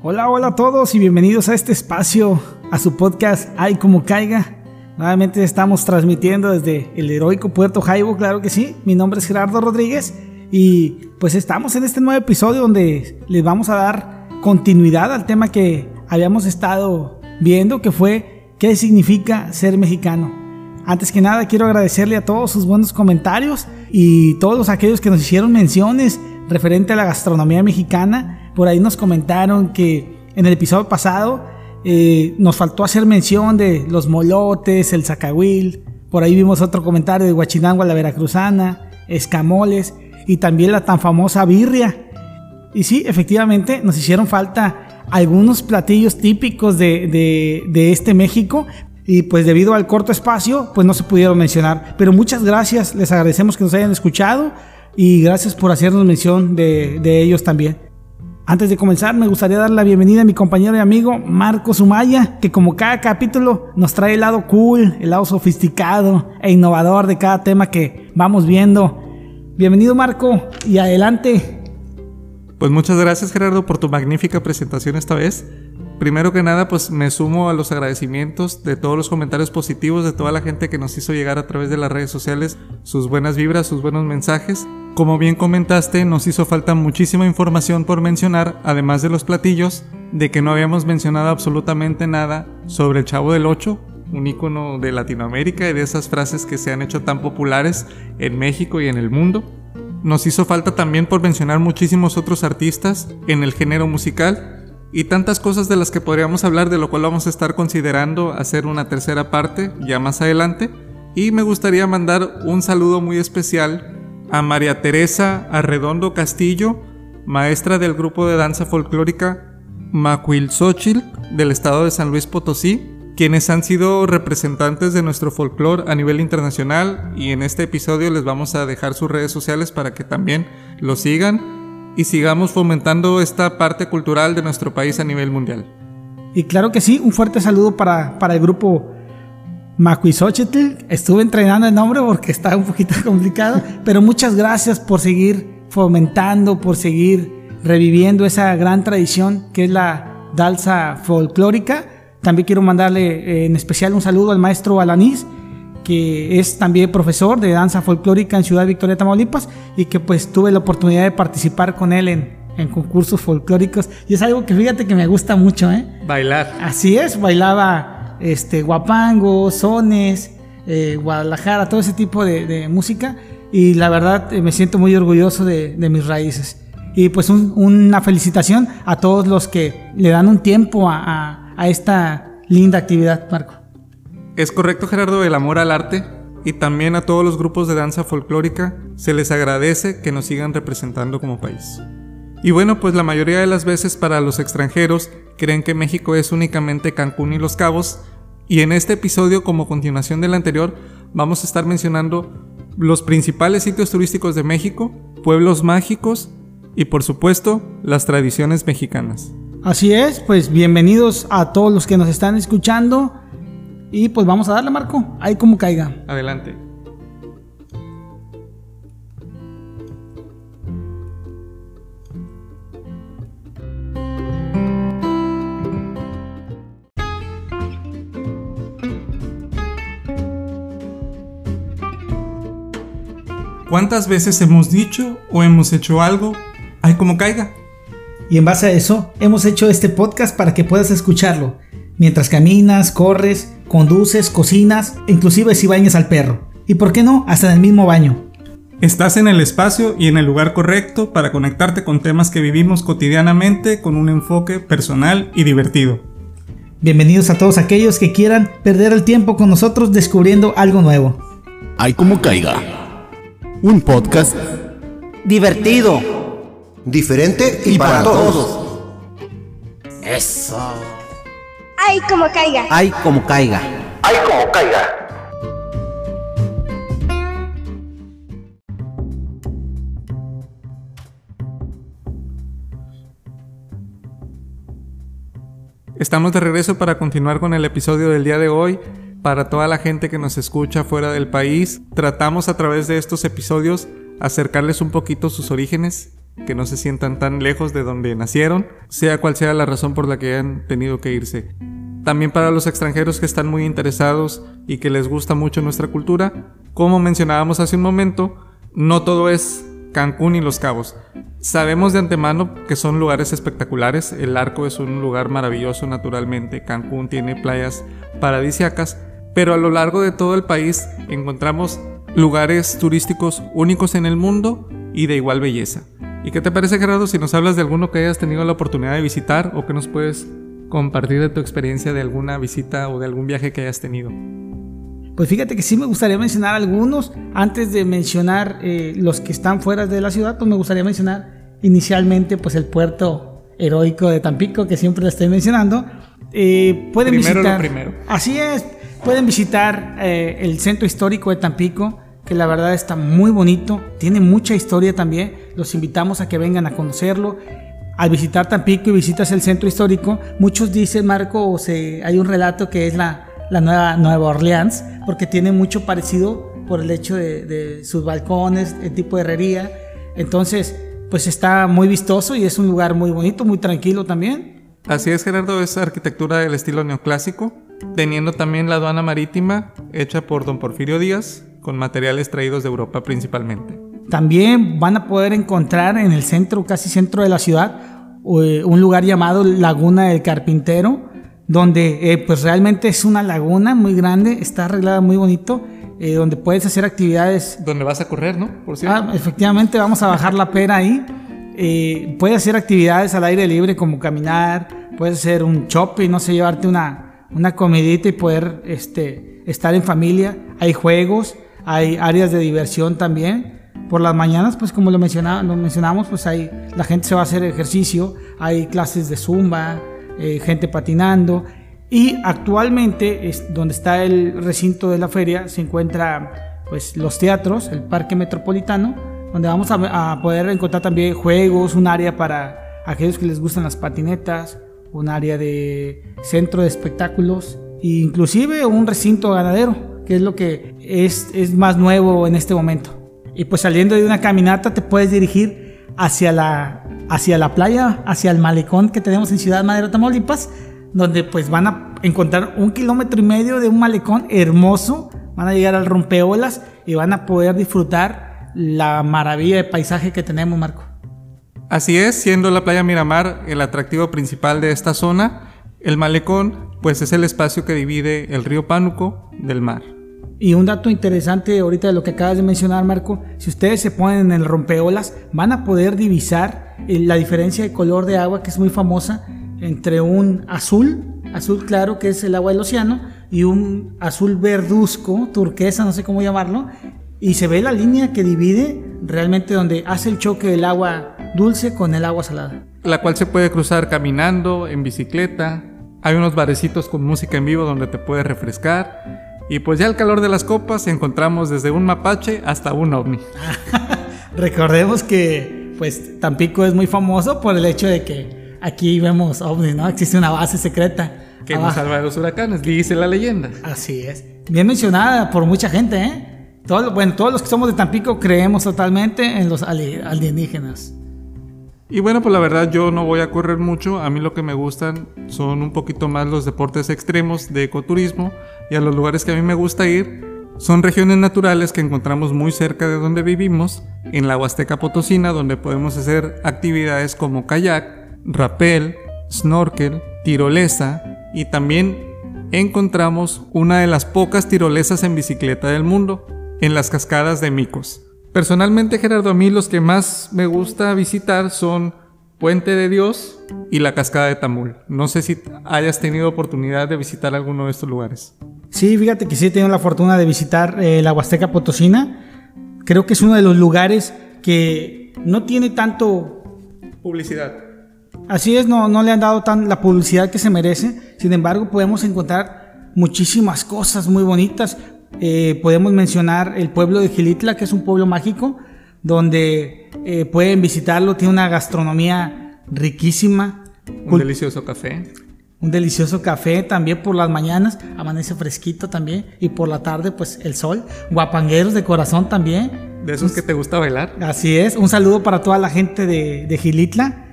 Hola, hola a todos y bienvenidos a este espacio, a su podcast Ay como caiga. Nuevamente estamos transmitiendo desde el heroico Puerto Jaibo, claro que sí. Mi nombre es Gerardo Rodríguez y pues estamos en este nuevo episodio donde les vamos a dar continuidad al tema que habíamos estado viendo, que fue qué significa ser mexicano. Antes que nada quiero agradecerle a todos sus buenos comentarios y todos aquellos que nos hicieron menciones referente a la gastronomía mexicana. Por ahí nos comentaron que en el episodio pasado eh, nos faltó hacer mención de los molotes, el zacahuil. Por ahí vimos otro comentario de Huachinango la veracruzana, escamoles y también la tan famosa birria. Y sí, efectivamente nos hicieron falta algunos platillos típicos de, de este México, y pues debido al corto espacio pues no se pudieron mencionar. Pero muchas gracias, les agradecemos que nos hayan escuchado y gracias por hacernos mención de, ellos también. Antes de comenzar, me gustaría dar la bienvenida a mi compañero y amigo Marco Sumaya, que como cada capítulo nos trae el lado cool, el lado sofisticado e innovador de cada tema que vamos viendo. Bienvenido Marco y adelante. Pues muchas gracias Gerardo por tu magnífica presentación esta vez. Primero que nada, pues me sumo a los agradecimientos de todos los comentarios positivos de toda la gente que nos hizo llegar a través de las redes sociales sus buenas vibras, sus buenos mensajes. Como bien comentaste, nos hizo falta muchísima información por mencionar, además de los platillos, de que no habíamos mencionado absolutamente nada sobre el Chavo del Ocho, un icono de Latinoamérica y de esas frases que se han hecho tan populares en México y en el mundo. Nos hizo falta también por mencionar muchísimos otros artistas en el género musical y tantas cosas de las que podríamos hablar, de lo cual vamos a estar considerando hacer una tercera parte ya más adelante. Y me gustaría mandar un saludo muy especial a María Teresa Arredondo Castillo, maestra del grupo de danza folclórica Macuilxochil del estado de San Luis Potosí, quienes han sido representantes de nuestro folclore a nivel internacional y en este episodio les vamos a dejar sus redes sociales para que también lo sigan y sigamos fomentando esta parte cultural de nuestro país a nivel mundial. Y claro que sí, un fuerte saludo para, para el grupo Macuizochitl. Estuve entrenando el nombre porque está un poquito complicado, pero muchas gracias por seguir fomentando, por seguir reviviendo esa gran tradición que es la danza folclórica. También quiero mandarle eh, en especial un saludo al maestro Alanís, que es también profesor de danza folclórica en Ciudad Victoria, Tamaulipas, y que pues tuve la oportunidad de participar con él en, en concursos folclóricos. Y es algo que fíjate que me gusta mucho, ¿eh? Bailar. Así es, bailaba este, guapango, sones, eh, Guadalajara, todo ese tipo de, música. Y la verdad eh, me siento muy orgulloso de, mis raíces. Y pues una felicitación a todos los que le dan un tiempo a, a esta linda actividad, Marco. Es correcto Gerardo, el amor al arte y también a todos los grupos de danza folclórica se les agradece que nos sigan representando como país. Y bueno, pues la mayoría de las veces para los extranjeros creen que México es únicamente Cancún y Los Cabos, y en este episodio, como continuación del anterior, vamos a estar mencionando los principales sitios turísticos de México, pueblos mágicos y por supuesto las tradiciones mexicanas. Así es, pues bienvenidos a todos los que nos están escuchando. Y pues vamos a darle, Marco. Ahí como caiga. Adelante. ¿Cuántas veces hemos dicho o hemos hecho algo? Ahí como caiga. Y en base a eso, hemos hecho este podcast para que puedas escucharlo mientras caminas, corres, conduces, cocinas, inclusive si bañas al perro. Y por qué no, hasta en el mismo baño. Estás en el espacio y en el lugar correcto para conectarte con temas que vivimos cotidianamente con un enfoque personal y divertido. Bienvenidos a todos aquellos que quieran perder el tiempo con nosotros descubriendo algo nuevo. Hay como caiga. Un podcast divertido, diferente y, para, todos. Eso. Ay, como caiga. Ay, como caiga. Ay, como caiga. Estamos de regreso para continuar con el episodio del día de hoy. Para toda la gente que nos escucha fuera del país, tratamos a través de estos episodios acercarles un poquito sus orígenes que no se sientan tan lejos de donde nacieron, sea cual sea la razón por la que hayan tenido que irse. También para los extranjeros que están muy interesados y que les gusta mucho nuestra cultura, como mencionábamos hace un momento, no todo es Cancún y Los Cabos. Sabemos de antemano que son lugares espectaculares, el arco es un lugar maravilloso naturalmente, Cancún tiene playas paradisiacas, pero a lo largo de todo el país encontramos lugares turísticos únicos en el mundo y de igual belleza. ¿Y qué te parece Gerardo si nos hablas de alguno que hayas tenido la oportunidad de visitar o que nos puedes compartir de tu experiencia de alguna visita o de algún viaje que hayas tenido? Pues fíjate que sí me gustaría mencionar algunos. Antes de mencionar eh, los que están fuera de la ciudad, pues me gustaría mencionar inicialmente pues el puerto heroico de Tampico, que siempre lo estoy mencionando. Eh, pueden Primero visitar, lo primero. Así es, pueden visitar eh, el centro histórico de Tampico, que la verdad está muy bonito, tiene mucha historia también. Los invitamos a que vengan a conocerlo. Al visitar Tampico y visitas el centro histórico, muchos dicen, Marco, o se, hay un relato que es la, la nueva Nueva Orleans, porque tiene mucho parecido por el hecho de, de sus balcones, el tipo de herrería. Entonces, pues está muy vistoso y es un lugar muy bonito, muy tranquilo también. Así es, Gerardo, es arquitectura del estilo neoclásico, teniendo también la aduana marítima hecha por don Porfirio Díaz, con materiales traídos de Europa principalmente. También van a poder encontrar en el centro, casi centro de la ciudad, eh, un lugar llamado Laguna del Carpintero, donde eh, pues realmente es una laguna muy grande, está arreglada muy bonito, eh, donde puedes hacer actividades. Donde vas a correr, ¿no? Por cierto. Ah, efectivamente, vamos a bajar la pera ahí. Eh, puedes hacer actividades al aire libre como caminar, puedes hacer un shopping, no sé, llevarte una, una comidita y poder este, estar en familia. Hay juegos, hay áreas de diversión también. Por las mañanas, pues como lo, mencionaba, lo mencionamos, pues hay, la gente se va a hacer ejercicio, hay clases de zumba, eh, gente patinando. Y actualmente, es donde está el recinto de la feria, se encuentra pues, los teatros, el Parque Metropolitano, donde vamos a, a poder encontrar también juegos, un área para aquellos que les gustan las patinetas, un área de centro de espectáculos, e inclusive un recinto ganadero, que es lo que es, es más nuevo en este momento. Y pues saliendo de una caminata te puedes dirigir hacia la, hacia la playa, hacia el malecón que tenemos en Ciudad Madero, Tamaulipas, donde pues van a encontrar un kilómetro y medio de un malecón hermoso, van a llegar al rompeolas y van a poder disfrutar la maravilla de paisaje que tenemos, Marco. Así es, siendo la playa Miramar el atractivo principal de esta zona, el malecón pues es el espacio que divide el río Pánuco del mar. Y un dato interesante ahorita de lo que acabas de mencionar, Marco, si ustedes se ponen en el rompeolas, van a poder divisar eh, la diferencia de color de agua que es muy famosa entre un azul, azul claro que es el agua del océano, y un azul verduzco, turquesa, no sé cómo llamarlo, y se ve la línea que divide realmente donde hace el choque del agua dulce con el agua salada. La cual se puede cruzar caminando, en bicicleta, hay unos barecitos con música en vivo donde te puedes refrescar. Y pues ya al calor de las copas encontramos desde un mapache hasta un ovni. Recordemos que pues Tampico es muy famoso por el hecho de que aquí vemos ovnis, ¿no? Existe una base secreta. Que nos abajo. salva de los huracanes, dice la leyenda. Así es. Bien mencionada por mucha gente, ¿eh? Todo- bueno, todos los que somos de Tampico creemos totalmente en los ali- alienígenas. Y bueno, pues la verdad yo no voy a correr mucho. A mí lo que me gustan son un poquito más los deportes extremos de ecoturismo. Y a los lugares que a mí me gusta ir son regiones naturales que encontramos muy cerca de donde vivimos. En la Huasteca Potosina, donde podemos hacer actividades como kayak, rappel, snorkel, tirolesa. Y también encontramos una de las pocas tirolesas en bicicleta del mundo, en las cascadas de Micos. Personalmente, Gerardo, a mí los que más me gusta visitar son Puente de Dios y la Cascada de Tamul. No sé si hayas tenido oportunidad de visitar alguno de estos lugares. Sí, fíjate que sí he tenido la fortuna de visitar eh, la Huasteca Potosina. Creo que es uno de los lugares que no tiene tanto Publicidad. Así es, no, no le han dado tan la publicidad que se merece. Sin embargo, podemos encontrar muchísimas cosas muy bonitas. Eh, podemos mencionar el pueblo de Gilitla, que es un pueblo mágico, donde eh, pueden visitarlo. Tiene una gastronomía riquísima. Un delicioso café. un delicioso café también por las mañanas, amanece fresquito también y por la tarde pues el sol, guapangueros de corazón también, De esos que te gusta bailar. Así es. Un saludo para toda la gente de, de Gilitla.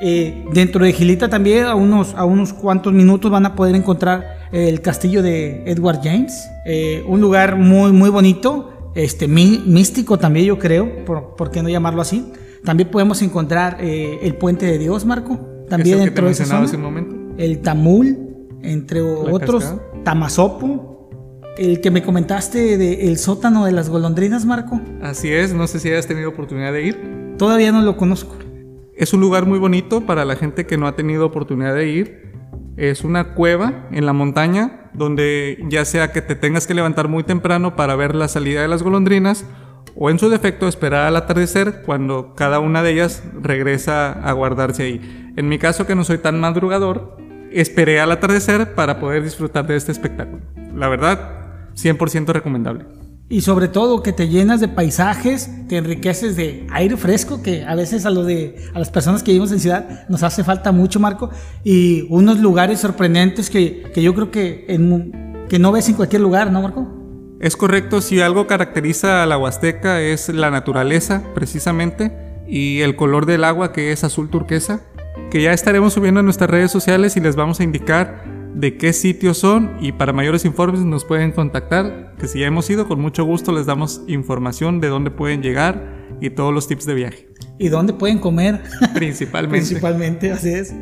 Eh, dentro de Gilitla también a unos, a unos cuantos minutos van a poder encontrar el castillo de Edward James. Eh, un lugar muy, muy bonito. Este, místico también yo creo. Por, ¿Por qué no llamarlo así? También podemos encontrar eh, el Puente de Dios, Marco. También dentro de ese momento. El Tamul, entre otros. Tamazopo el que me comentaste de el sótano de las golondrinas, Marco. Así es, no sé si hayas tenido oportunidad de ir. Todavía no lo conozco. Es un lugar muy bonito para la gente que no ha tenido oportunidad de ir. Es una cueva en la montaña donde ya sea que te tengas que levantar muy temprano para ver la salida de las golondrinas o en su defecto esperar al atardecer cuando cada una de ellas regresa a guardarse ahí. En mi caso que no soy tan madrugador, esperé al atardecer para poder disfrutar de este espectáculo. La verdad, 100% recomendable. Y sobre todo que te llenas de paisajes, te enriqueces de aire fresco, que a veces a, lo de, a las personas que vivimos en ciudad nos hace falta mucho, Marco, y unos lugares sorprendentes que, que yo creo que, en, que no ves en cualquier lugar, ¿no, Marco? Es correcto, si algo caracteriza a la Huasteca es la naturaleza, precisamente, y el color del agua que es azul turquesa, que ya estaremos subiendo en nuestras redes sociales y les vamos a indicar de qué sitios son y para mayores informes nos pueden contactar, que si ya hemos ido, con mucho gusto les damos información de dónde pueden llegar y todos los tips de viaje. Y dónde pueden comer. Principalmente. Principalmente, así es.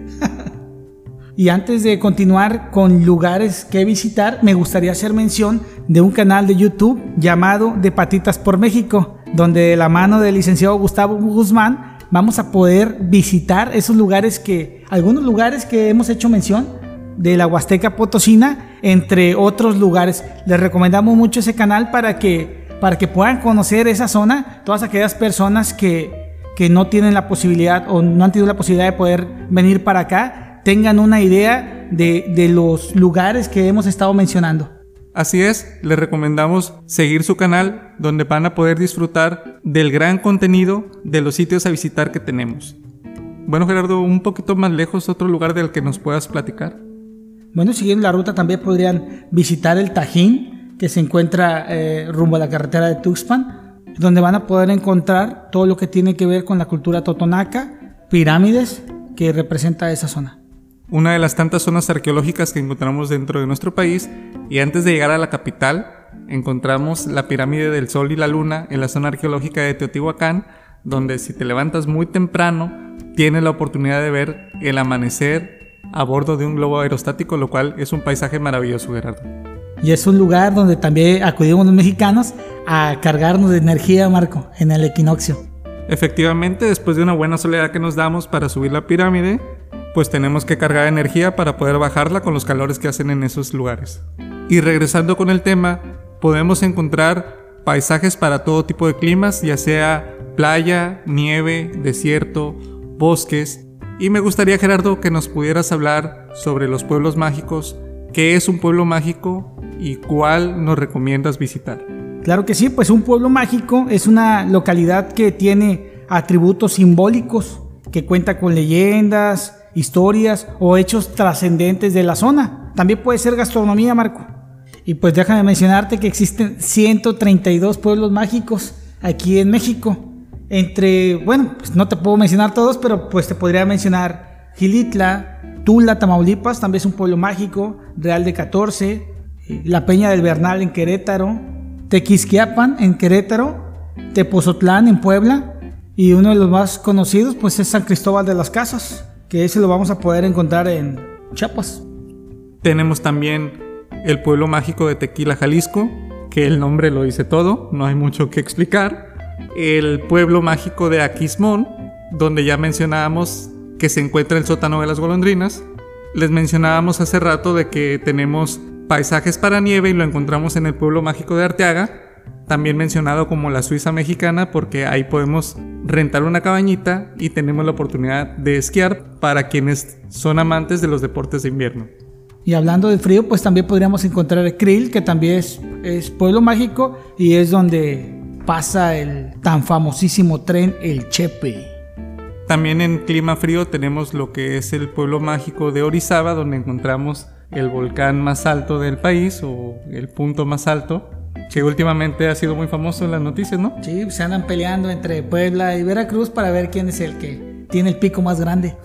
y antes de continuar con lugares que visitar, me gustaría hacer mención de un canal de YouTube llamado De Patitas por México, donde de la mano del licenciado Gustavo Guzmán vamos a poder visitar esos lugares que, algunos lugares que hemos hecho mención, de la Huasteca Potosina, entre otros lugares. Les recomendamos mucho ese canal para que, para que puedan conocer esa zona, todas aquellas personas que, que no tienen la posibilidad o no han tenido la posibilidad de poder venir para acá, tengan una idea de, de los lugares que hemos estado mencionando. Así es, les recomendamos seguir su canal donde van a poder disfrutar del gran contenido de los sitios a visitar que tenemos. Bueno Gerardo, un poquito más lejos, otro lugar del que nos puedas platicar. Bueno, siguiendo la ruta también podrían visitar el Tajín, que se encuentra eh, rumbo a la carretera de Tuxpan, donde van a poder encontrar todo lo que tiene que ver con la cultura totonaca, pirámides que representa esa zona. Una de las tantas zonas arqueológicas que encontramos dentro de nuestro país y antes de llegar a la capital encontramos la pirámide del Sol y la Luna en la zona arqueológica de Teotihuacán, donde si te levantas muy temprano tienes la oportunidad de ver el amanecer a bordo de un globo aerostático, lo cual es un paisaje maravilloso, Gerardo. Y es un lugar donde también acudimos los mexicanos a cargarnos de energía, Marco, en el equinoccio. Efectivamente, después de una buena soledad que nos damos para subir la pirámide, pues tenemos que cargar energía para poder bajarla con los calores que hacen en esos lugares. Y regresando con el tema, podemos encontrar paisajes para todo tipo de climas, ya sea playa, nieve, desierto, bosques, y me gustaría, Gerardo, que nos pudieras hablar sobre los pueblos mágicos, qué es un pueblo mágico y cuál nos recomiendas visitar. Claro que sí, pues un pueblo mágico es una localidad que tiene atributos simbólicos, que cuenta con leyendas, historias o hechos trascendentes de la zona. También puede ser gastronomía, Marco. Y pues déjame mencionarte que existen 132 pueblos mágicos aquí en México. Entre, bueno, pues no te puedo mencionar todos, pero pues te podría mencionar Gilitla, Tula, Tamaulipas, también es un pueblo mágico, Real de 14, eh, La Peña del Bernal en Querétaro, Tequisquiapan en Querétaro, Tepozotlán en Puebla y uno de los más conocidos pues es San Cristóbal de las Casas, que ese lo vamos a poder encontrar en Chiapas. Tenemos también el pueblo mágico de Tequila, Jalisco, que el nombre lo dice todo, no hay mucho que explicar el pueblo mágico de Aquismón, donde ya mencionábamos que se encuentra el sótano de las golondrinas. Les mencionábamos hace rato de que tenemos paisajes para nieve y lo encontramos en el pueblo mágico de Arteaga, también mencionado como la Suiza mexicana porque ahí podemos rentar una cabañita y tenemos la oportunidad de esquiar para quienes son amantes de los deportes de invierno. Y hablando de frío, pues también podríamos encontrar Krill, que también es, es pueblo mágico y es donde pasa el tan famosísimo tren El Chepe. También en clima frío tenemos lo que es el pueblo mágico de Orizaba, donde encontramos el volcán más alto del país o el punto más alto. que últimamente ha sido muy famoso en las noticias, ¿no? Sí, se andan peleando entre Puebla y Veracruz para ver quién es el que tiene el pico más grande.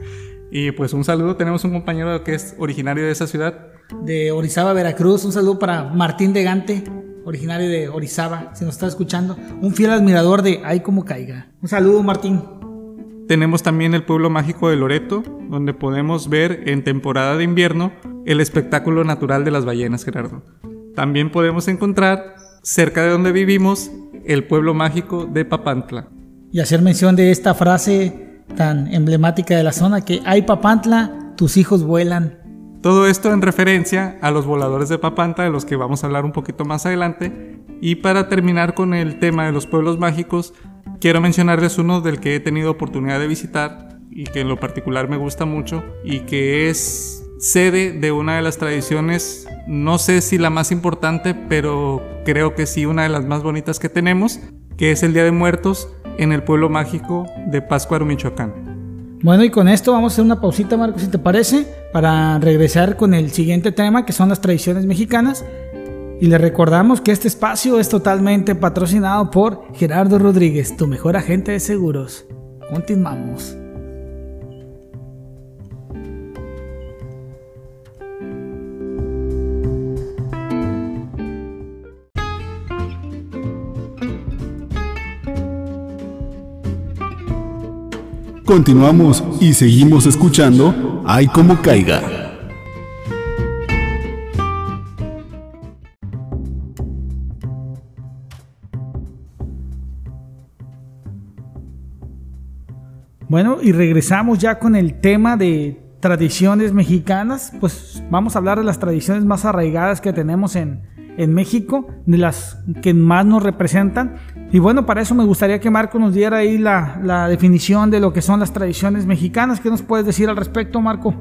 y pues un saludo, tenemos un compañero que es originario de esa ciudad. De Orizaba, Veracruz, un saludo para Martín de Gante, originario de Orizaba, si nos está escuchando, un fiel admirador de Ay como caiga. Un saludo Martín. Tenemos también el pueblo mágico de Loreto, donde podemos ver en temporada de invierno el espectáculo natural de las ballenas, Gerardo. También podemos encontrar, cerca de donde vivimos, el pueblo mágico de Papantla. Y hacer mención de esta frase tan emblemática de la zona, que hay Papantla, tus hijos vuelan. Todo esto en referencia a los voladores de Papantla, de los que vamos a hablar un poquito más adelante. Y para terminar con el tema de los pueblos mágicos, quiero mencionarles uno del que he tenido oportunidad de visitar y que en lo particular me gusta mucho y que es sede de una de las tradiciones, no sé si la más importante, pero creo que sí una de las más bonitas que tenemos, que es el Día de Muertos en el pueblo mágico de Pascuaro, Michoacán. Bueno, y con esto vamos a hacer una pausita, Marco, si te parece, para regresar con el siguiente tema, que son las tradiciones mexicanas. Y le recordamos que este espacio es totalmente patrocinado por Gerardo Rodríguez, tu mejor agente de seguros. Continuamos. Continuamos y seguimos escuchando Ay como caiga. Bueno, y regresamos ya con el tema de tradiciones mexicanas. Pues vamos a hablar de las tradiciones más arraigadas que tenemos en, México, de las que más nos representan. Y bueno, para eso me gustaría que Marco nos diera ahí la, la definición de lo que son las tradiciones mexicanas. ¿Qué nos puedes decir al respecto, Marco?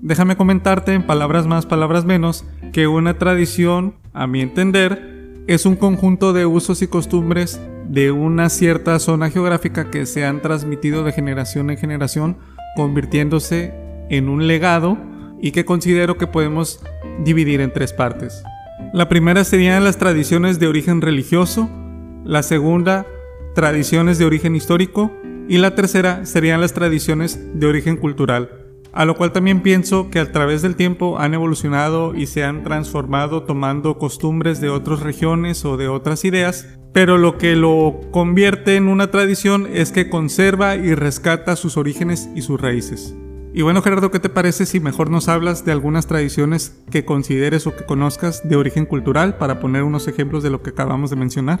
Déjame comentarte en palabras más, palabras menos, que una tradición, a mi entender, es un conjunto de usos y costumbres de una cierta zona geográfica que se han transmitido de generación en generación, convirtiéndose en un legado y que considero que podemos dividir en tres partes. La primera serían las tradiciones de origen religioso, la segunda, tradiciones de origen histórico y la tercera serían las tradiciones de origen cultural, a lo cual también pienso que a través del tiempo han evolucionado y se han transformado tomando costumbres de otras regiones o de otras ideas pero lo que lo convierte en una tradición es que conserva y rescata sus orígenes y sus raíces. Y bueno Gerardo, ¿qué te parece si mejor nos hablas de algunas tradiciones que consideres o que conozcas de origen cultural para poner unos ejemplos de lo que acabamos de mencionar?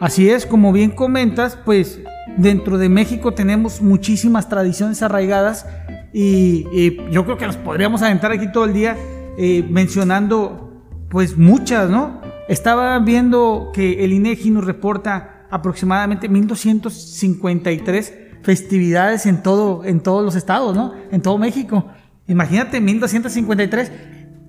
Así es, como bien comentas, pues dentro de México tenemos muchísimas tradiciones arraigadas y, yo creo que nos podríamos aventar aquí todo el día eh, mencionando pues muchas, ¿no? Estaba viendo que el INEGI nos reporta aproximadamente 1253 festividades en todo en todos los estados, ¿no? En todo México. Imagínate 1253.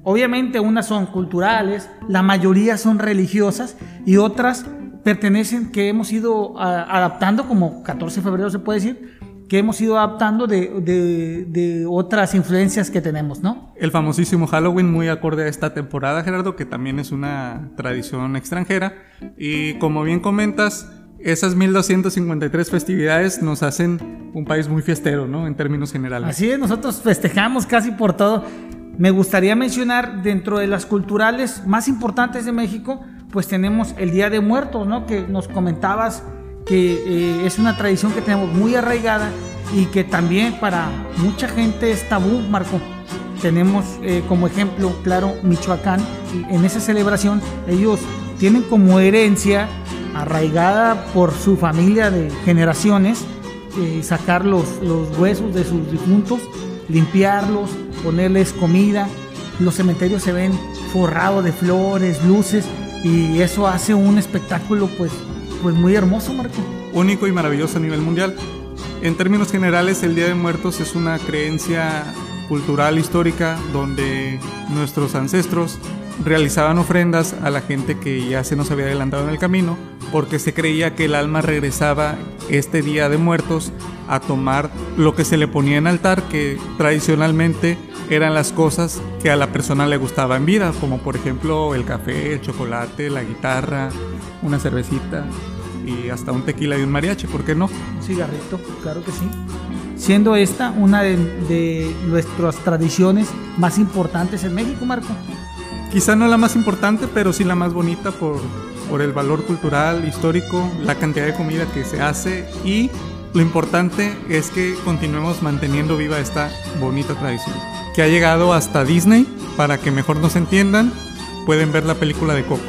Obviamente unas son culturales, la mayoría son religiosas y otras pertenecen que hemos ido adaptando como 14 de febrero se puede decir que hemos ido adaptando de, de, otras influencias que tenemos, ¿no? El famosísimo Halloween, muy acorde a esta temporada, Gerardo, que también es una tradición extranjera. Y como bien comentas, esas 1253 festividades nos hacen un país muy fiestero, ¿no? En términos generales. Así es, nosotros festejamos casi por todo. Me gustaría mencionar dentro de las culturales más importantes de México, pues tenemos el Día de Muertos, ¿no? Que nos comentabas que eh, es una tradición que tenemos muy arraigada y que también para mucha gente es tabú, Marco. Tenemos eh, como ejemplo, claro, Michoacán. En esa celebración ellos tienen como herencia arraigada por su familia de generaciones eh, sacar los, los huesos de sus difuntos, limpiarlos, ponerles comida. Los cementerios se ven forrados de flores, luces y eso hace un espectáculo pues pues muy hermoso, Marco. Único y maravilloso a nivel mundial. En términos generales, el Día de Muertos es una creencia cultural histórica donde nuestros ancestros realizaban ofrendas a la gente que ya se nos había adelantado en el camino, porque se creía que el alma regresaba este día de muertos a tomar lo que se le ponía en altar, que tradicionalmente eran las cosas que a la persona le gustaba en vida, como por ejemplo el café, el chocolate, la guitarra, una cervecita y hasta un tequila y un mariachi, ¿por qué no? Un cigarrito, claro que sí. Siendo esta una de, de nuestras tradiciones más importantes en México, Marco. Quizá no la más importante, pero sí la más bonita por, por el valor cultural, histórico, la cantidad de comida que se hace y lo importante es que continuemos manteniendo viva esta bonita tradición. Que ha llegado hasta Disney, para que mejor nos entiendan, pueden ver la película de Coco.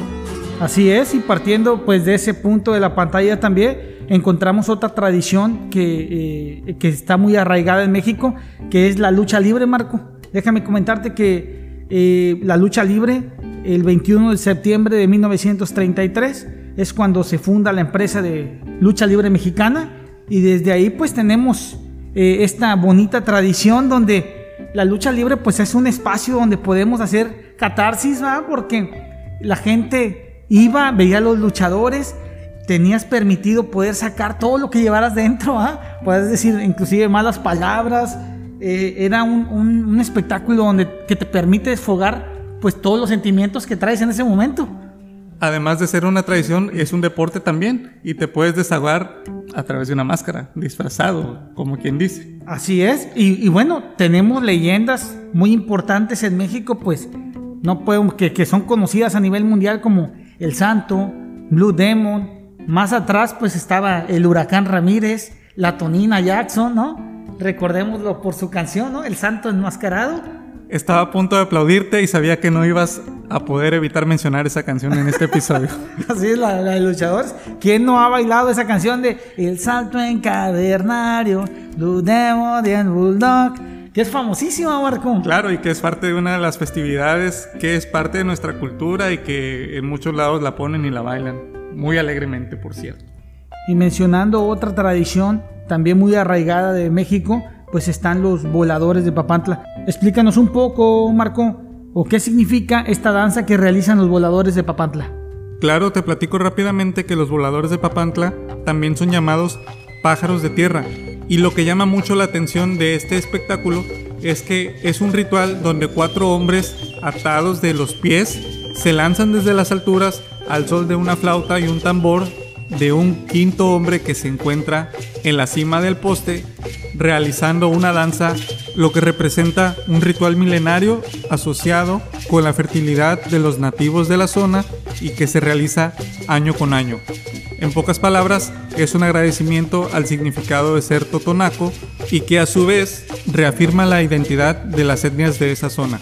Así es, y partiendo pues de ese punto de la pantalla también, encontramos otra tradición que, eh, que está muy arraigada en México, que es la lucha libre, Marco. Déjame comentarte que eh, la lucha libre, el 21 de septiembre de 1933, es cuando se funda la empresa de lucha libre mexicana y desde ahí pues tenemos eh, esta bonita tradición donde la lucha libre pues es un espacio donde podemos hacer catarsis, ¿va? porque la gente iba, veía a los luchadores, tenías permitido poder sacar todo lo que llevaras dentro, ¿ah? puedes decir inclusive malas palabras, eh, era un, espectáculo donde que te permite desfogar pues todos los sentimientos que traes en ese momento. Además de ser una tradición, es un deporte también y te puedes desahogar a través de una máscara, disfrazado, como quien dice. Así es, y, bueno, tenemos leyendas muy importantes en México, pues no podemos, que, que son conocidas a nivel mundial como El Santo, Blue Demon, más atrás pues estaba el Huracán Ramírez, la Tonina Jackson, ¿no? recordémoslo por su canción, ¿no? El Santo Enmascarado. Estaba a punto de aplaudirte y sabía que no ibas a poder evitar mencionar esa canción en este episodio. Así es, la, de luchadores. ¿Quién no ha bailado esa canción de El Salto Encadernario, Blue Demon Bulldog? Que es famosísima, Marco. Claro, y que es parte de una de las festividades que es parte de nuestra cultura y que en muchos lados la ponen y la bailan. Muy alegremente, por cierto. Y mencionando otra tradición también muy arraigada de México, pues están los voladores de Papantla. Explícanos un poco, Marco, o qué significa esta danza que realizan los voladores de Papantla. Claro, te platico rápidamente que los voladores de Papantla también son llamados pájaros de tierra. Y lo que llama mucho la atención de este espectáculo es que es un ritual donde cuatro hombres atados de los pies se lanzan desde las alturas al sol de una flauta y un tambor de un quinto hombre que se encuentra en la cima del poste realizando una danza, lo que representa un ritual milenario asociado con la fertilidad de los nativos de la zona y que se realiza año con año. En pocas palabras, es un agradecimiento al significado de ser totonaco y que a su vez reafirma la identidad de las etnias de esa zona.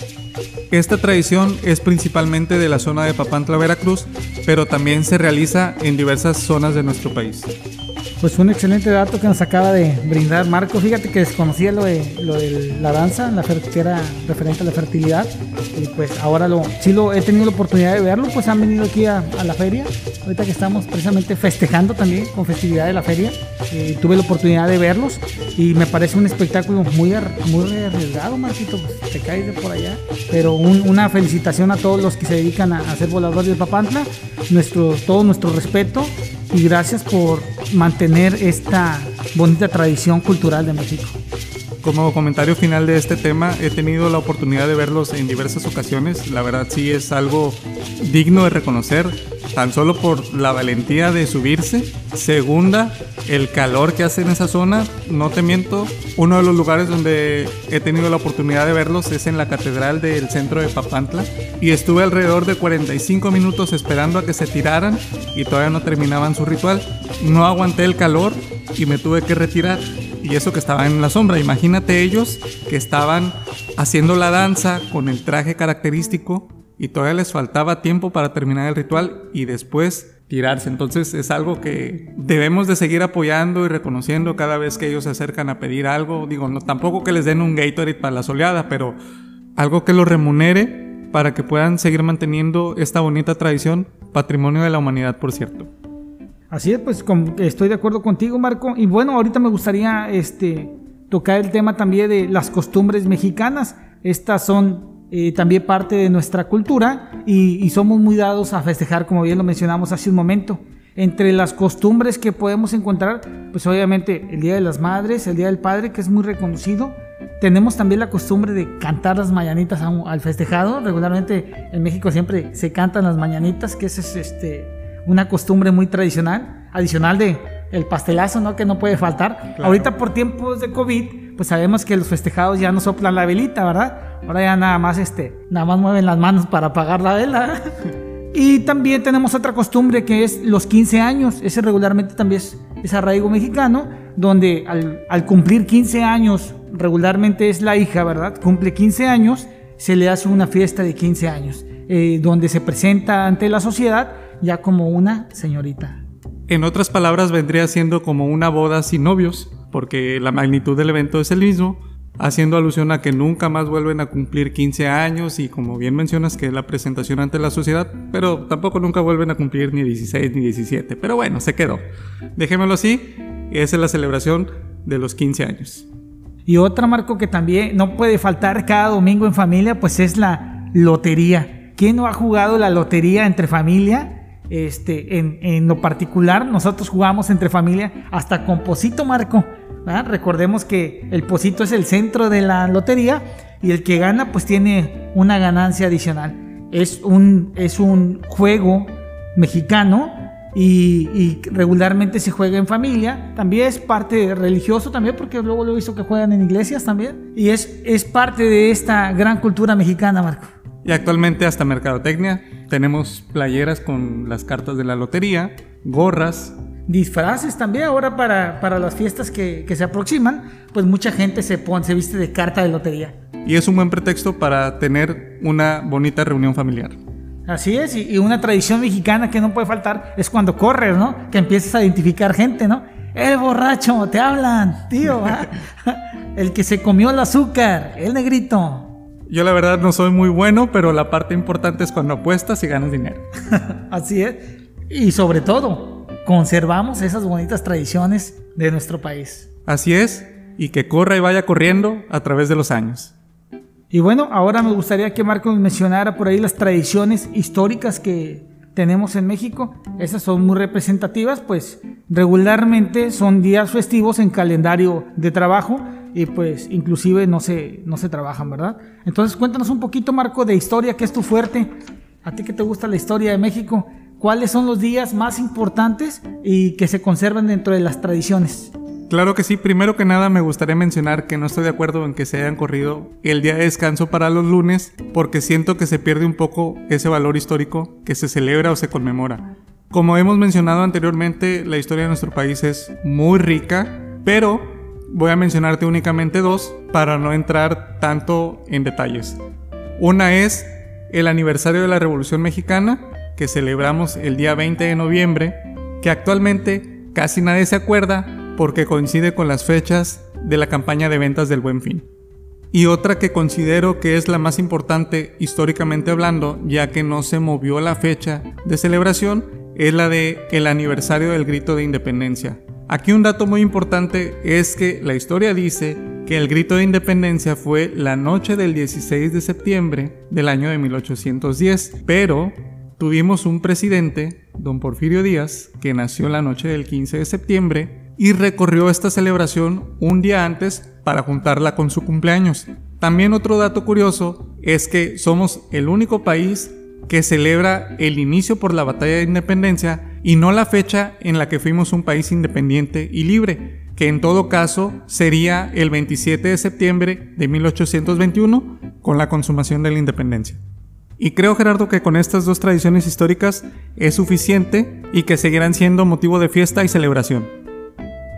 Esta tradición es principalmente de la zona de Papantla, Veracruz, pero también se realiza en diversas zonas de nuestro país. Pues un excelente dato que nos acaba de brindar Marco. Fíjate que desconocía lo de, la danza, la que era referente a la fertilidad. Y pues ahora lo, sí lo he tenido la oportunidad de verlo, pues han venido aquí a, la feria. Ahorita que estamos precisamente festejando también con festividad de la feria. Eh, tuve la oportunidad de verlos y me parece un espectáculo muy, muy arriesgado, Marquito. Pues te caes de por allá. Pero una felicitación a todos los que se dedican a, hacer voladores de Papantla. Nuestro, todo nuestro respeto y gracias por mantener esta bonita tradición cultural de México. Como comentario final de este tema, he tenido la oportunidad de verlos en diversas ocasiones. La verdad sí es algo digno de reconocer, tan solo por la valentía de subirse. Segunda, el calor que hace en esa zona. No te miento, uno de los lugares donde he tenido la oportunidad de verlos es en la catedral del centro de Papantla. Y estuve alrededor de 45 minutos esperando a que se tiraran y todavía no terminaban su ritual. No aguanté el calor y me tuve que retirar y eso que estaba en la sombra. Imagínate ellos que estaban haciendo la danza con el traje característico y todavía les faltaba tiempo para terminar el ritual y después tirarse. Entonces es algo que debemos de seguir apoyando y reconociendo cada vez que ellos se acercan a pedir algo. Digo, no, tampoco que les den un Gatorade para la soleada, pero algo que los remunere para que puedan seguir manteniendo esta bonita tradición, patrimonio de la humanidad, por cierto. Así es, pues estoy de acuerdo contigo, Marco. Y bueno, ahorita me gustaría este, tocar el tema también de las costumbres mexicanas. Estas son eh, también parte de nuestra cultura y, y somos muy dados a festejar, como bien lo mencionamos hace un momento. Entre las costumbres que podemos encontrar, pues obviamente el Día de las Madres, el Día del Padre, que es muy reconocido. Tenemos también la costumbre de cantar las mañanitas al festejado. Regularmente en México siempre se cantan las mañanitas, que es este, una costumbre muy tradicional, adicional de el pastelazo, ¿no? Que no puede faltar. Ahorita por tiempos de COVID, pues sabemos que los festejados ya no soplan la velita, ¿verdad? Ahora ya nada más este, nada más mueven las manos para apagar la vela. Y también tenemos otra costumbre que es los 15 años. Ese regularmente también es, es arraigo mexicano, donde al, al cumplir 15 años, regularmente es la hija, ¿verdad? Cumple 15 años, se le hace una fiesta de 15 años, eh, donde se presenta ante la sociedad ya como una señorita. En otras palabras, vendría siendo como una boda sin novios, porque la magnitud del evento es el mismo, haciendo alusión a que nunca más vuelven a cumplir 15 años y como bien mencionas que es la presentación ante la sociedad, pero tampoco nunca vuelven a cumplir ni 16 ni 17, pero bueno, se quedó. Dejémoslo así, esa es la celebración de los 15 años. Y otra, Marco, que también no puede faltar cada domingo en familia, pues es la lotería. ¿Quién no ha jugado la lotería entre familia? Este, en, lo particular, nosotros jugamos entre familia hasta con Posito, Marco. Recordemos que el Posito es el centro de la lotería y el que gana, pues tiene una ganancia adicional. Es un, es un juego mexicano y, y regularmente se juega en familia. También es parte religioso también, porque luego lo he visto que juegan en iglesias también. Y es, es parte de esta gran cultura mexicana, Marco. Y actualmente hasta Mercadotecnia tenemos playeras con las cartas de la lotería, gorras, Disfraces también ahora para, para las fiestas que, que se aproximan, pues mucha gente se pone, se viste de carta de lotería. y es un buen pretexto para tener una bonita reunión familiar. Así es, y, y una tradición mexicana que no puede faltar es cuando corres, ¿no? Que empiezas a identificar gente, ¿no? El borracho, te hablan, tío. El que se comió el azúcar, el negrito. Yo la verdad no soy muy bueno, pero la parte importante es cuando apuestas y ganas dinero. Así es. Y sobre todo, conservamos esas bonitas tradiciones de nuestro país. Así es, y que corra y vaya corriendo a través de los años. Y bueno, ahora me gustaría que Marco nos mencionara por ahí las tradiciones históricas que tenemos en México. Esas son muy representativas, pues regularmente son días festivos en calendario de trabajo y pues inclusive no se, no se trabajan, ¿verdad? Entonces cuéntanos un poquito, Marco, de historia, que es tu fuerte. A ti que te gusta la historia de México, ¿cuáles son los días más importantes y que se conservan dentro de las tradiciones? Claro que sí, primero que nada me gustaría mencionar que no estoy de acuerdo en que se hayan corrido el día de descanso para los lunes porque siento que se pierde un poco ese valor histórico que se celebra o se conmemora. Como hemos mencionado anteriormente, la historia de nuestro país es muy rica, pero voy a mencionarte únicamente dos para no entrar tanto en detalles. Una es el aniversario de la Revolución Mexicana, que celebramos el día 20 de noviembre, que actualmente casi nadie se acuerda porque coincide con las fechas de la campaña de ventas del Buen Fin. Y otra que considero que es la más importante históricamente hablando, ya que no se movió la fecha de celebración, es la de el aniversario del grito de independencia. Aquí un dato muy importante es que la historia dice que el grito de independencia fue la noche del 16 de septiembre del año de 1810, pero tuvimos un presidente, don Porfirio Díaz, que nació la noche del 15 de septiembre y recorrió esta celebración un día antes para juntarla con su cumpleaños. También otro dato curioso es que somos el único país que celebra el inicio por la batalla de independencia y no la fecha en la que fuimos un país independiente y libre, que en todo caso sería el 27 de septiembre de 1821 con la consumación de la independencia. Y creo Gerardo que con estas dos tradiciones históricas es suficiente y que seguirán siendo motivo de fiesta y celebración.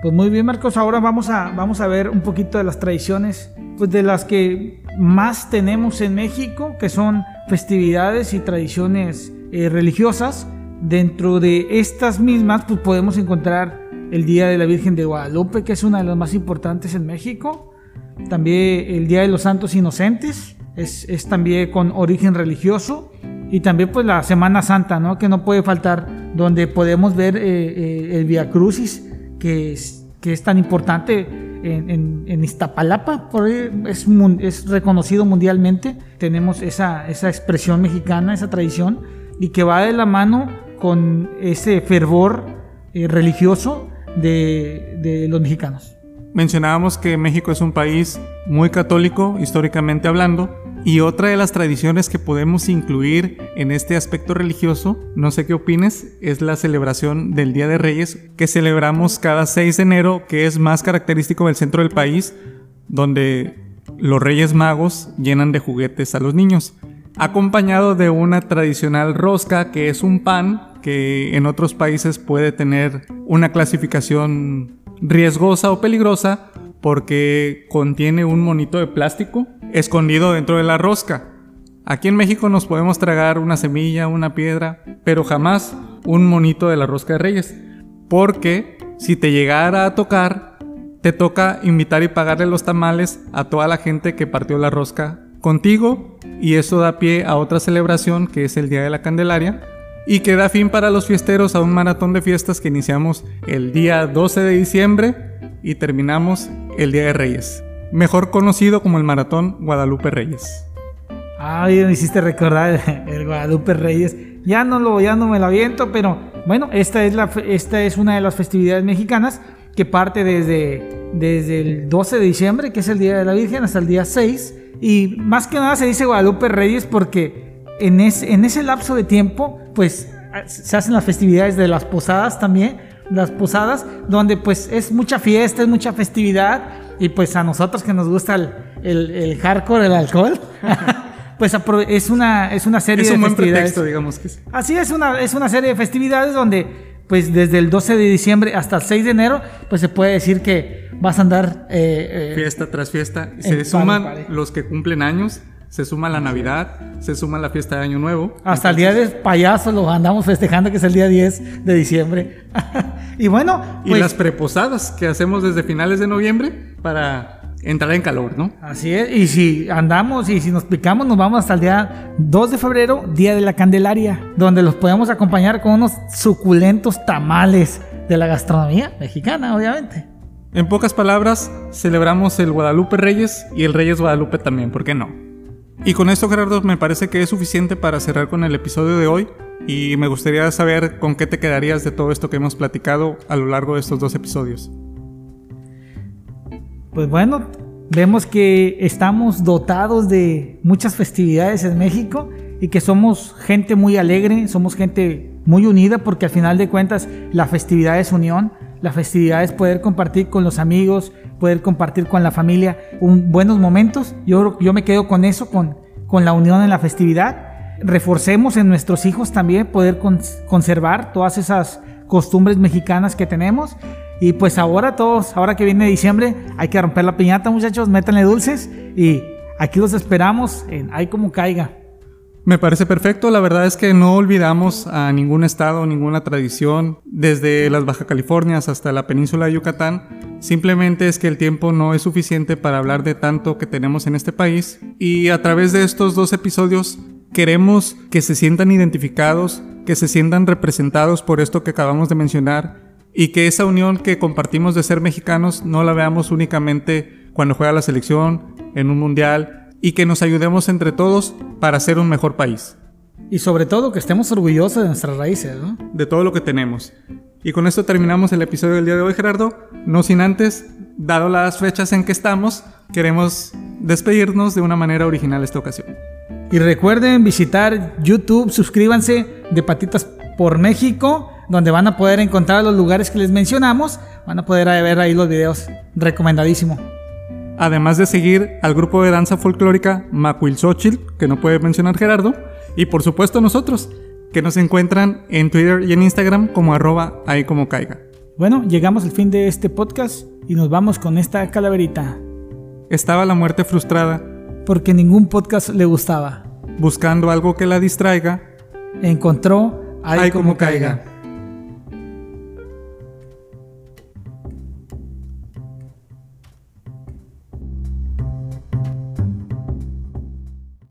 Pues muy bien, Marcos. Ahora vamos a, vamos a ver un poquito de las tradiciones, pues de las que más tenemos en México, que son festividades y tradiciones eh, religiosas. Dentro de estas mismas, pues podemos encontrar el Día de la Virgen de Guadalupe, que es una de las más importantes en México. También el Día de los Santos Inocentes, es, es también con origen religioso. Y también pues la Semana Santa, ¿no? Que no puede faltar, donde podemos ver eh, eh, el Via Crucis, que es, que es tan importante en, en- en Iztapalapa, por es, es reconocido mundialmente. Tenemos esa, esa expresión mexicana, esa tradición, y que va de la mano con ese fervor eh, religioso de, de los mexicanos. Mencionábamos que México es un país muy católico, históricamente hablando, y otra de las tradiciones que podemos incluir en este aspecto religioso, no sé qué opines, es la celebración del Día de Reyes que celebramos cada 6 de enero, que es más característico del centro del país, donde los Reyes Magos llenan de juguetes a los niños, acompañado de una tradicional rosca que es un pan que en otros países puede tener una clasificación riesgosa o peligrosa porque contiene un monito de plástico escondido dentro de la rosca. Aquí en México nos podemos tragar una semilla, una piedra, pero jamás un monito de la rosca de reyes. Porque si te llegara a tocar, te toca invitar y pagarle los tamales a toda la gente que partió la rosca contigo y eso da pie a otra celebración que es el Día de la Candelaria y que da fin para los fiesteros a un maratón de fiestas que iniciamos el día 12 de diciembre y terminamos el Día de Reyes, mejor conocido como el Maratón Guadalupe Reyes. Ay, me hiciste recordar el, Guadalupe Reyes. Ya no lo, ya no me lo aviento, pero bueno, esta es la, esta es una de las festividades mexicanas que parte desde, desde el 12 de diciembre, que es el Día de la Virgen, hasta el día 6. Y más que nada se dice Guadalupe Reyes porque en, ese en ese lapso de tiempo, pues se hacen las festividades de las posadas también, las posadas, donde pues es mucha fiesta, es mucha festividad, y pues a nosotros que nos gusta el, el, el hardcore, el alcohol, pues es una, es una serie Es de un buen festividades. pretexto, digamos que sí. Así es una, es una serie de festividades donde, pues desde el 12 de diciembre hasta el 6 de enero, pues se puede decir que vas a andar... eh, eh, Fiesta tras fiesta. Se pare, suman pare. los que cumplen años, se suma la Navidad, se suma la fiesta de Año Nuevo. Hasta el día del payaso lo andamos festejando, que es el día 10 de diciembre. y bueno, Y pues, las preposadas que hacemos desde finales de noviembre para entrar en calor, ¿no? así es. Y si andamos y si nos picamos, nos vamos hasta el día 2 de febrero, Día de la Candelaria, donde los podemos acompañar con unos suculentos tamales de la gastronomía mexicana, obviamente. En pocas palabras, celebramos el Guadalupe Reyes y el Reyes Guadalupe también, ¿por qué no? Y con esto, Gerardo, me parece que es suficiente para cerrar con el episodio de hoy y me gustaría saber con qué te quedarías de todo esto que hemos platicado a lo largo de estos dos episodios. Pues bueno, vemos que estamos dotados de muchas festividades en México y que somos gente muy alegre, somos gente muy unida porque al final de cuentas la festividad es unión, la festividad es poder compartir con los amigos, poder compartir con la familia un, buenos momentos. Yo, yo me quedo con eso, con, con la unión en la festividad. Reforcemos en nuestros hijos también poder cons- conservar todas esas costumbres mexicanas que tenemos. Y pues ahora todos, ahora que viene diciembre, hay que romper la piñata, muchachos, métanle dulces y aquí los esperamos en Ay como caiga. Me parece perfecto, la verdad es que no olvidamos a ningún estado, ninguna tradición, desde las Baja Californias hasta la península de Yucatán. Simplemente es que el tiempo no es suficiente para hablar de tanto que tenemos en este país y a través de estos dos episodios queremos que se sientan identificados, que se sientan representados por esto que acabamos de mencionar y que esa unión que compartimos de ser mexicanos no la veamos únicamente cuando juega la selección, en un mundial, y que nos ayudemos entre todos para ser un mejor país, Y sobre todo que estemos orgullosos de nuestras raíces, ¿no? de todo lo que tenemos. Y con esto terminamos el episodio del día de hoy, Gerardo. No sin antes, dado las fechas en que estamos, queremos despedirnos de una manera original esta ocasión. Y recuerden visitar YouTube, suscríbanse de Patitas por México, donde van a poder encontrar los lugares que les mencionamos. Van a poder ver ahí los videos. Recomendadísimo. Además de seguir al grupo de danza folclórica Macuilxochitl, que no puede mencionar Gerardo, y por supuesto nosotros, que nos encuentran en Twitter y en Instagram como arroba ahí como caiga. Bueno, llegamos al fin de este podcast y nos vamos con esta calaverita. Estaba la muerte frustrada, Porque ningún podcast le gustaba. buscando algo que la distraiga, Encontró ahí como caiga.